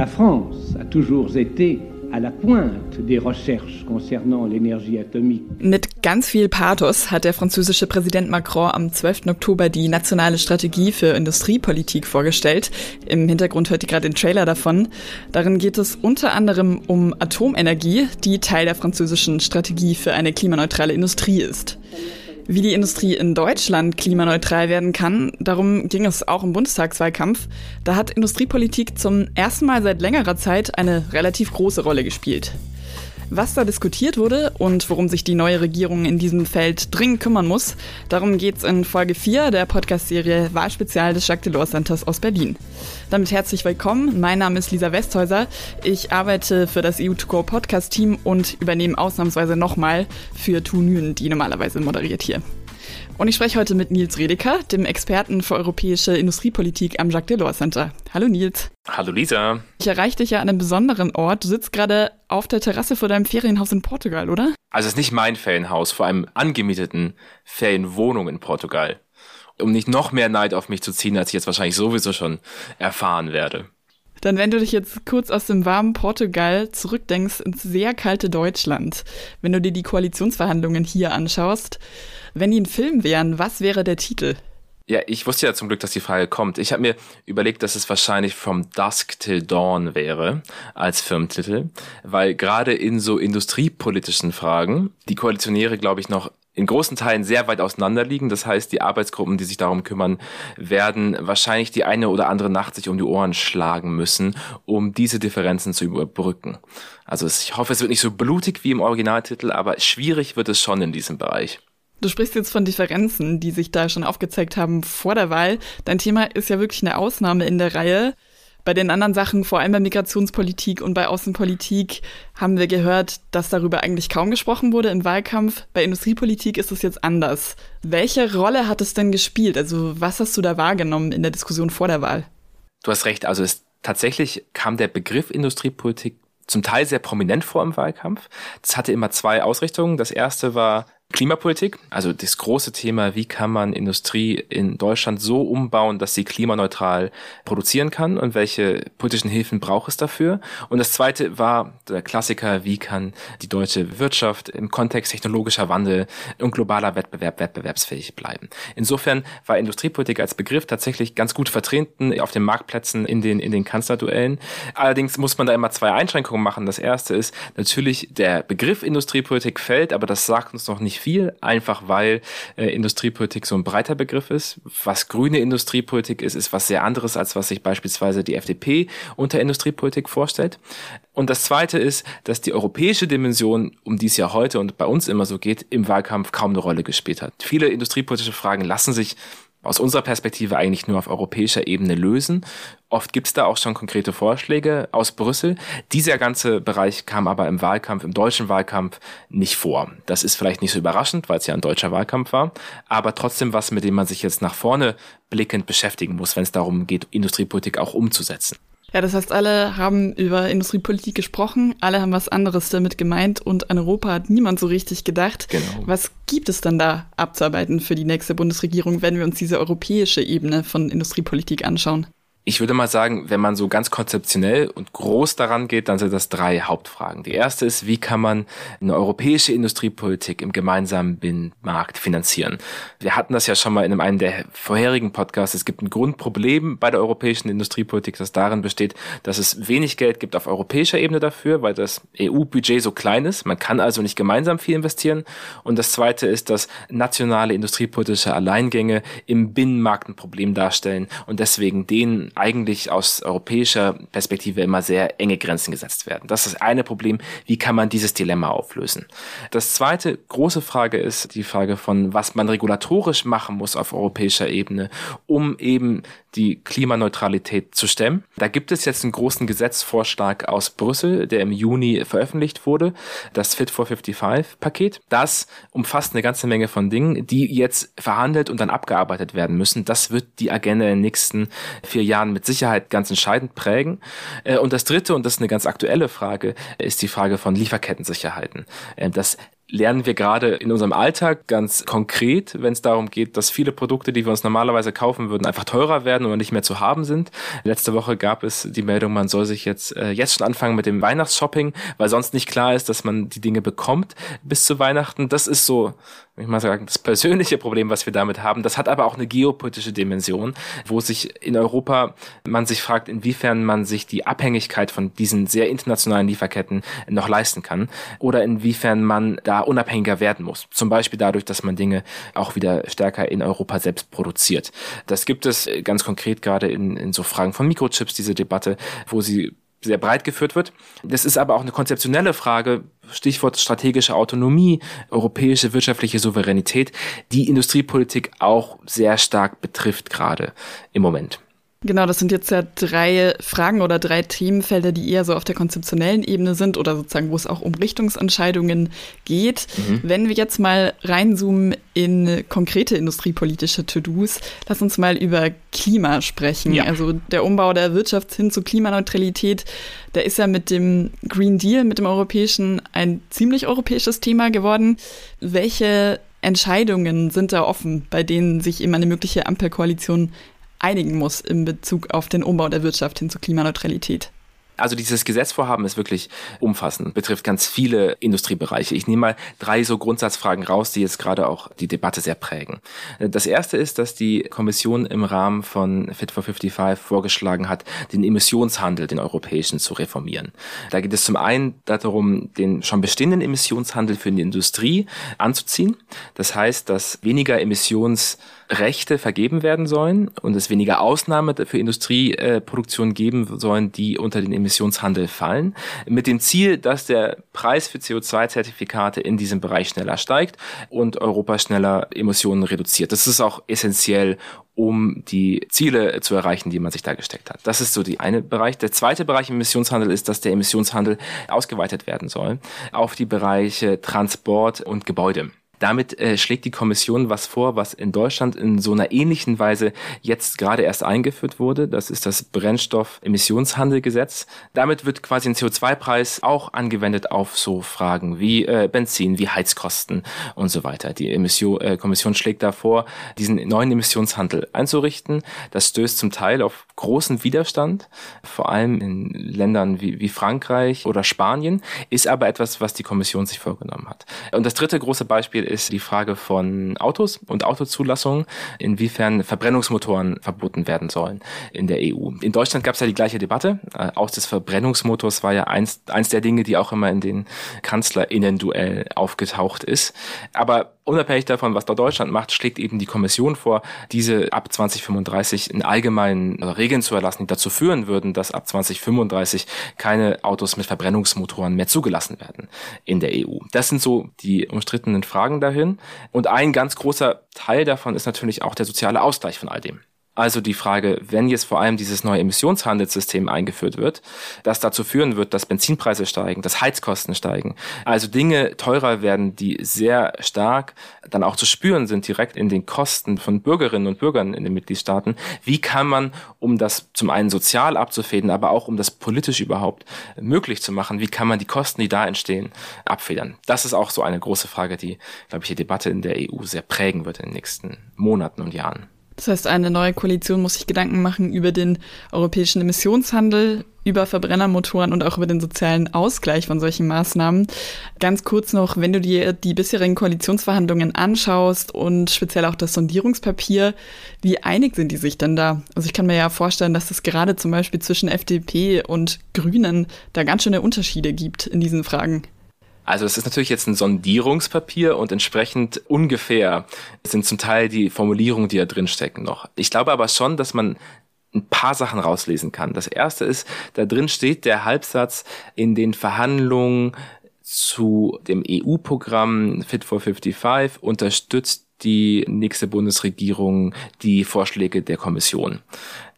La France a toujours été à la pointe des recherches concernant l'énergie atomique. Mit ganz viel Pathos hat der französische Präsident Macron am 12. Oktober die nationale Strategie für Industriepolitik vorgestellt. Im Hintergrund hört ihr gerade den Trailer davon. Darin geht es unter anderem um Atomenergie, die Teil der französischen Strategie für eine klimaneutrale Industrie ist. Wie die Industrie in Deutschland klimaneutral werden kann, darum ging es auch im Bundestagswahlkampf. Da hat Industriepolitik zum ersten Mal seit längerer Zeit eine relativ große Rolle gespielt. Was da diskutiert wurde und worum sich die neue Regierung in diesem Feld dringend kümmern muss, darum geht's in Folge 4 der Podcast-Serie Wahlspezial des Jacques Delors Centers aus Berlin. Damit herzlich willkommen. Mein Name ist Lisa Westhäuser. Ich arbeite für das EU2Go Podcast-Team und übernehme ausnahmsweise nochmal für Tu Nguyen, die normalerweise moderiert hier. Und ich spreche heute mit Nils Redeker, dem Experten für europäische Industriepolitik am Jacques Delors Center. Hallo Nils. Hallo Lisa. Ich erreiche dich ja an einem besonderen Ort. Du sitzt gerade auf der Terrasse vor deinem Ferienhaus in Portugal, oder? Also es ist nicht mein Ferienhaus, vor einem angemieteten Ferienwohnung in Portugal. Um nicht noch mehr Neid auf mich zu ziehen, als ich jetzt wahrscheinlich sowieso schon erfahren werde. Dann, wenn du dich jetzt kurz aus dem warmen Portugal zurückdenkst ins sehr kalte Deutschland, wenn du dir die Koalitionsverhandlungen hier anschaust, wenn die ein Film wären, was wäre der Titel? Ja, ich wusste ja zum Glück, dass die Frage kommt. Ich habe mir überlegt, dass es wahrscheinlich From Dusk Till Dawn wäre als Firmentitel, weil gerade in so industriepolitischen Fragen die Koalitionäre, glaube ich, noch in großen Teilen sehr weit auseinander liegen. Das heißt, die Arbeitsgruppen, die sich darum kümmern, werden wahrscheinlich die eine oder andere Nacht sich um die Ohren schlagen müssen, um diese Differenzen zu überbrücken. Also ich hoffe, es wird nicht so blutig wie im Originaltitel, aber schwierig wird es schon in diesem Bereich. Du sprichst jetzt von Differenzen, die sich da schon aufgezeigt haben vor der Wahl. Dein Thema ist ja wirklich eine Ausnahme in der Reihe. Bei den anderen Sachen, vor allem bei Migrationspolitik und bei Außenpolitik, haben wir gehört, dass darüber eigentlich kaum gesprochen wurde im Wahlkampf. Bei Industriepolitik ist es jetzt anders. Welche Rolle hat es denn gespielt? Also was hast du da wahrgenommen in der Diskussion vor der Wahl? Du hast recht, also es tatsächlich kam der Begriff Industriepolitik zum Teil sehr prominent vor im Wahlkampf. Das hatte immer zwei Ausrichtungen. Das erste war Klimapolitik, also das große Thema, wie kann man Industrie in Deutschland so umbauen, dass sie klimaneutral produzieren kann und welche politischen Hilfen braucht es dafür. Und das zweite war der Klassiker, wie kann die deutsche Wirtschaft im Kontext technologischer Wandel und globaler Wettbewerb wettbewerbsfähig bleiben. Insofern war Industriepolitik als Begriff tatsächlich ganz gut vertreten auf den Marktplätzen in den, in den Kanzlerduellen. Allerdings muss man da immer zwei Einschränkungen machen. Das erste ist natürlich, der Begriff Industriepolitik fällt, aber das sagt uns noch nicht viel, einfach weil äh, Industriepolitik so ein breiter Begriff ist. Was grüne Industriepolitik ist, ist was sehr anderes, als was sich beispielsweise die FDP unter Industriepolitik vorstellt. Und das Zweite ist, dass die europäische Dimension, um die es ja heute und bei uns immer so geht, im Wahlkampf kaum eine Rolle gespielt hat. Viele industriepolitische Fragen lassen sich aus unserer Perspektive eigentlich nur auf europäischer Ebene lösen. Oft gibt es da auch schon konkrete Vorschläge aus Brüssel. Dieser ganze Bereich kam aber im Wahlkampf, im deutschen Wahlkampf nicht vor. Das ist vielleicht nicht so überraschend, weil es ja ein deutscher Wahlkampf war, aber trotzdem was, mit dem man sich jetzt nach vorne blickend beschäftigen muss, wenn es darum geht, Industriepolitik auch umzusetzen. Ja, das heißt, alle haben über Industriepolitik gesprochen, alle haben was anderes damit gemeint und an Europa hat niemand so richtig gedacht. Genau. Was gibt es dann da abzuarbeiten für die nächste Bundesregierung, wenn wir uns diese europäische Ebene von Industriepolitik anschauen? Ich würde mal sagen, wenn man so ganz konzeptionell und groß daran geht, dann sind das drei Hauptfragen. Die erste ist, wie kann man eine europäische Industriepolitik im gemeinsamen Binnenmarkt finanzieren? Wir hatten das ja schon mal in einem der vorherigen Podcasts. Es gibt ein Grundproblem bei der europäischen Industriepolitik, das darin besteht, dass es wenig Geld gibt auf europäischer Ebene dafür, weil das EU-Budget so klein ist. Man kann also nicht gemeinsam viel investieren. Und das zweite ist, dass nationale industriepolitische Alleingänge im Binnenmarkt ein Problem darstellen und deswegen den eigentlich aus europäischer Perspektive immer sehr enge Grenzen gesetzt werden. Das ist das eine Problem. Wie kann man dieses Dilemma auflösen? Das zweite große Frage ist die Frage von, was man regulatorisch machen muss auf europäischer Ebene, um eben die Klimaneutralität zu stemmen. Da gibt es jetzt einen großen Gesetzvorschlag aus Brüssel, der im Juni veröffentlicht wurde, das Fit for 55 Paket. Das umfasst eine ganze Menge von Dingen, die jetzt verhandelt und dann abgearbeitet werden müssen. Das wird die Agenda in den nächsten vier Jahren mit Sicherheit ganz entscheidend prägen. Äh, und das dritte, und das ist eine ganz aktuelle Frage, ist die Frage von Lieferkettensicherheiten. Äh, das lernen wir gerade in unserem Alltag ganz konkret, wenn es darum geht, dass viele Produkte, die wir uns normalerweise kaufen würden, einfach teurer werden oder nicht mehr zu haben sind. Letzte Woche gab es die Meldung, man soll sich jetzt äh, jetzt schon anfangen mit dem Weihnachtsshopping, weil sonst nicht klar ist, dass man die Dinge bekommt bis zu Weihnachten. Das ist so ich mal sagen, das persönliche Problem, was wir damit haben. Das hat aber auch eine geopolitische Dimension, wo sich in Europa man sich fragt, inwiefern man sich die Abhängigkeit von diesen sehr internationalen Lieferketten noch leisten kann oder inwiefern man da unabhängiger werden muss. Zum Beispiel dadurch, dass man Dinge auch wieder stärker in Europa selbst produziert. Das gibt es ganz konkret gerade in, in so Fragen von Mikrochips, diese Debatte, wo sie sehr breit geführt wird. Das ist aber auch eine konzeptionelle Frage, Stichwort strategische Autonomie, europäische wirtschaftliche Souveränität, die Industriepolitik auch sehr stark betrifft gerade im Moment. Genau, das sind jetzt ja drei Fragen oder drei Themenfelder, die eher so auf der konzeptionellen Ebene sind oder sozusagen, wo es auch um Richtungsentscheidungen geht. Mhm. Wenn wir jetzt mal reinzoomen in konkrete industriepolitische To-Dos, lass uns mal über Klima sprechen. Ja. Also der Umbau der Wirtschaft hin zu Klimaneutralität, der ist ja mit dem Green Deal, mit dem europäischen, ein ziemlich europäisches Thema geworden. Welche Entscheidungen sind da offen, bei denen sich eben eine mögliche Ampelkoalition einigen muss in Bezug auf den Umbau der Wirtschaft hin zur Klimaneutralität. Also dieses Gesetzvorhaben ist wirklich umfassend, betrifft ganz viele Industriebereiche. Ich nehme mal drei so Grundsatzfragen raus, die jetzt gerade auch die Debatte sehr prägen. Das erste ist, dass die Kommission im Rahmen von Fit for 55 vorgeschlagen hat, den Emissionshandel, den europäischen, zu reformieren. Da geht es zum einen darum, den schon bestehenden Emissionshandel für die Industrie anzuziehen. Das heißt, dass weniger Emissions Rechte vergeben werden sollen und es weniger Ausnahme für Industrieproduktion geben sollen, die unter den Emissionshandel fallen, mit dem Ziel, dass der Preis für CO2-Zertifikate in diesem Bereich schneller steigt und Europa schneller Emissionen reduziert. Das ist auch essentiell, um die Ziele zu erreichen, die man sich da gesteckt hat. Das ist so die eine Bereich. Der zweite Bereich im Emissionshandel ist, dass der Emissionshandel ausgeweitet werden soll auf die Bereiche Transport und Gebäude. Damit äh, schlägt die Kommission was vor, was in Deutschland in so einer ähnlichen Weise jetzt gerade erst eingeführt wurde. Das ist das Brennstoffemissionshandelgesetz. Damit wird quasi ein CO2-Preis auch angewendet auf so Fragen wie äh, Benzin, wie Heizkosten und so weiter. Die Emission, äh, Kommission schlägt da vor, diesen neuen Emissionshandel einzurichten. Das stößt zum Teil auf großen Widerstand, vor allem in Ländern wie, wie Frankreich oder Spanien, ist aber etwas, was die Kommission sich vorgenommen hat. Und das dritte große Beispiel ist die Frage von Autos und Autozulassungen, inwiefern Verbrennungsmotoren verboten werden sollen in der EU. In Deutschland gab es ja die gleiche Debatte. Äh, aus des Verbrennungsmotors war ja eins, eins der Dinge, die auch immer in den KanzlerInnen-Duell aufgetaucht ist. Aber unabhängig davon, was da Deutschland macht, schlägt eben die Kommission vor, diese ab 2035 in allgemeinen Regeln zu erlassen, die dazu führen würden, dass ab 2035 keine Autos mit Verbrennungsmotoren mehr zugelassen werden in der EU. Das sind so die umstrittenen Fragen dahin. Und ein ganz großer Teil davon ist natürlich auch der soziale Ausgleich von all dem. Also die Frage, wenn jetzt vor allem dieses neue Emissionshandelssystem eingeführt wird, das dazu führen wird, dass Benzinpreise steigen, dass Heizkosten steigen, also Dinge teurer werden, die sehr stark dann auch zu spüren sind direkt in den Kosten von Bürgerinnen und Bürgern in den Mitgliedstaaten. Wie kann man, um das zum einen sozial abzufedern, aber auch um das politisch überhaupt möglich zu machen, wie kann man die Kosten, die da entstehen, abfedern? Das ist auch so eine große Frage, die, glaube ich, die Debatte in der EU sehr prägen wird in den nächsten Monaten und Jahren. Das heißt, eine neue Koalition muss sich Gedanken machen über den europäischen Emissionshandel, über Verbrennermotoren und auch über den sozialen Ausgleich von solchen Maßnahmen. Ganz kurz noch, wenn du dir die bisherigen Koalitionsverhandlungen anschaust und speziell auch das Sondierungspapier, wie einig sind die sich denn da? Also ich kann mir ja vorstellen, dass es gerade zum Beispiel zwischen FDP und Grünen da ganz schöne Unterschiede gibt in diesen Fragen. Also es ist natürlich jetzt ein Sondierungspapier und entsprechend ungefähr sind zum Teil die Formulierungen, die da drin stecken noch. Ich glaube aber schon, dass man ein paar Sachen rauslesen kann. Das erste ist, da drin steht der Halbsatz in den Verhandlungen zu dem EU-Programm Fit for 55 unterstützt die nächste Bundesregierung die Vorschläge der Kommission.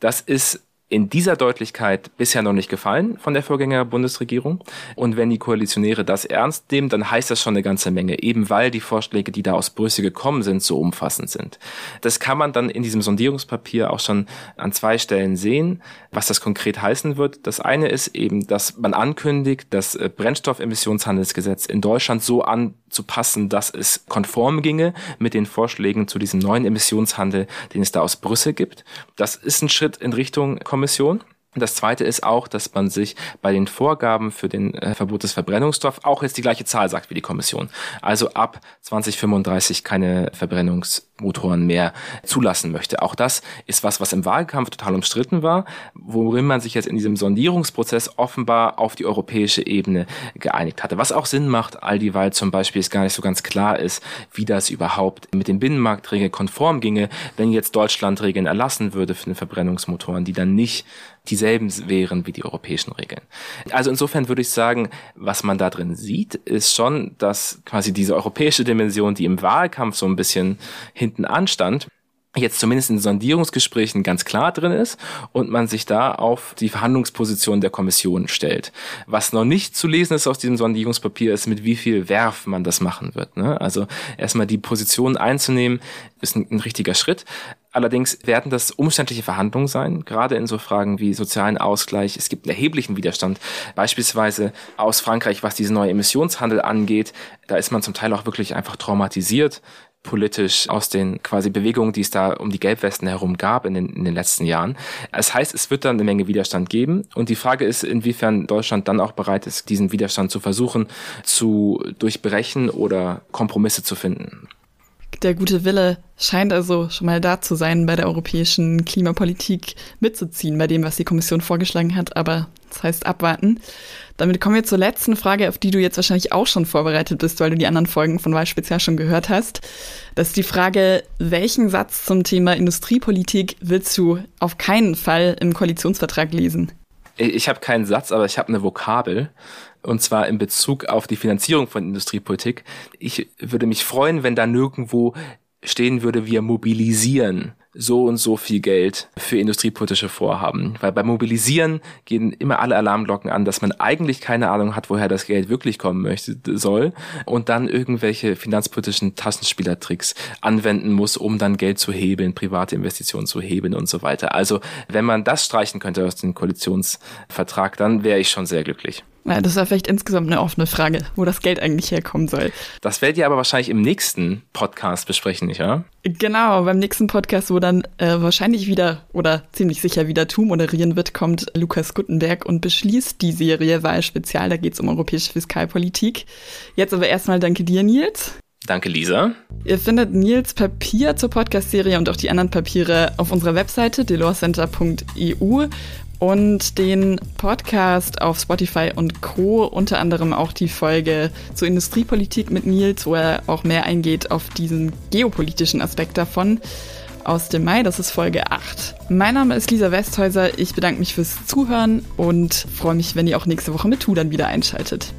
Das ist in dieser Deutlichkeit bisher noch nicht gefallen von der Vorgänger-Bundesregierung. Und wenn die Koalitionäre das ernst nehmen, dann heißt das schon eine ganze Menge, eben weil die Vorschläge, die da aus Brüssel gekommen sind, so umfassend sind. Das kann man dann in diesem Sondierungspapier auch schon an zwei Stellen sehen, was das konkret heißen wird. Das eine ist eben, dass man ankündigt, das äh, Brennstoffemissionshandelsgesetz in Deutschland so anzupassen, dass es konform ginge mit den Vorschlägen zu diesem neuen Emissionshandel, den es da aus Brüssel gibt. Das ist ein Schritt in Richtung Kommission. Das zweite ist auch, dass man sich bei den Vorgaben für den äh, Verbot des Verbrennungsstoffs auch jetzt die gleiche Zahl sagt wie die Kommission. Also ab 2035 keine Verbrennungsmotoren mehr zulassen möchte. Auch das ist was, was im Wahlkampf total umstritten war, worin man sich jetzt in diesem Sondierungsprozess offenbar auf die europäische Ebene geeinigt hatte. Was auch Sinn macht, all dieweil zum Beispiel es gar nicht so ganz klar ist, wie das überhaupt mit den Binnenmarktregeln konform ginge, wenn jetzt Deutschland Regeln erlassen würde für den Verbrennungsmotoren, die dann nicht dieselben wären wie die europäischen Regeln. Also insofern würde ich sagen, was man da drin sieht, ist schon, dass quasi diese europäische Dimension, die im Wahlkampf so ein bisschen hinten anstand, jetzt zumindest in Sondierungsgesprächen ganz klar drin ist und man sich da auf die Verhandlungsposition der Kommission stellt. Was noch nicht zu lesen ist aus diesem Sondierungspapier ist, mit wie viel Werf man das machen wird. Ne? Also erstmal die Position einzunehmen, ist ein, ein richtiger Schritt. Allerdings werden das umständliche Verhandlungen sein, gerade in so Fragen wie sozialen Ausgleich. Es gibt einen erheblichen Widerstand, beispielsweise aus Frankreich, was diesen neuen Emissionshandel angeht. Da ist man zum Teil auch wirklich einfach traumatisiert politisch aus den quasi Bewegungen, die es da um die Gelbwesten herum gab in den, in den letzten Jahren. Das heißt, es wird dann eine Menge Widerstand geben und die Frage ist, inwiefern Deutschland dann auch bereit ist, diesen Widerstand zu versuchen zu durchbrechen oder Kompromisse zu finden. Der gute Wille scheint also schon mal da zu sein, bei der europäischen Klimapolitik mitzuziehen, bei dem, was die Kommission vorgeschlagen hat, aber das heißt abwarten. Damit kommen wir zur letzten Frage, auf die du jetzt wahrscheinlich auch schon vorbereitet bist, weil du die anderen Folgen von Wahlspezial schon gehört hast. Das ist die Frage, welchen Satz zum Thema Industriepolitik willst du auf keinen Fall im Koalitionsvertrag lesen? Ich habe keinen Satz, aber ich habe eine Vokabel und zwar in Bezug auf die Finanzierung von Industriepolitik. Ich würde mich freuen, wenn da nirgendwo stehen würde, wir mobilisieren so und so viel Geld für industriepolitische Vorhaben. Weil beim Mobilisieren gehen immer alle Alarmglocken an, dass man eigentlich keine Ahnung hat, woher das Geld wirklich kommen möchte, soll und dann irgendwelche finanzpolitischen Taschenspielertricks anwenden muss, um dann Geld zu hebeln, private Investitionen zu hebeln und so weiter. Also wenn man das streichen könnte aus dem Koalitionsvertrag, dann wäre ich schon sehr glücklich. Ja, das war vielleicht insgesamt eine offene Frage, wo das Geld eigentlich herkommen soll. Das werdet ihr aber wahrscheinlich im nächsten Podcast besprechen, nicht wahr? Genau, beim nächsten Podcast, wo dann äh, wahrscheinlich wieder oder ziemlich sicher wieder Tu moderieren wird, kommt Lukas Guttenberg und beschließt die Serie Wahlspezial. Da geht es um europäische Fiskalpolitik. Jetzt aber erstmal danke dir, Nils. Danke, Lisa. Ihr findet Nils Papier zur Podcast-Serie und auch die anderen Papiere auf unserer Webseite delorcenter.eu und den Podcast auf Spotify und Co. Unter anderem auch die Folge zur Industriepolitik mit Nils, wo er auch mehr eingeht auf diesen geopolitischen Aspekt davon aus dem Mai. Das ist Folge 8. Mein Name ist Lisa Westhäuser. Ich bedanke mich fürs Zuhören und freue mich, wenn ihr auch nächste Woche mit Tu dann wieder einschaltet.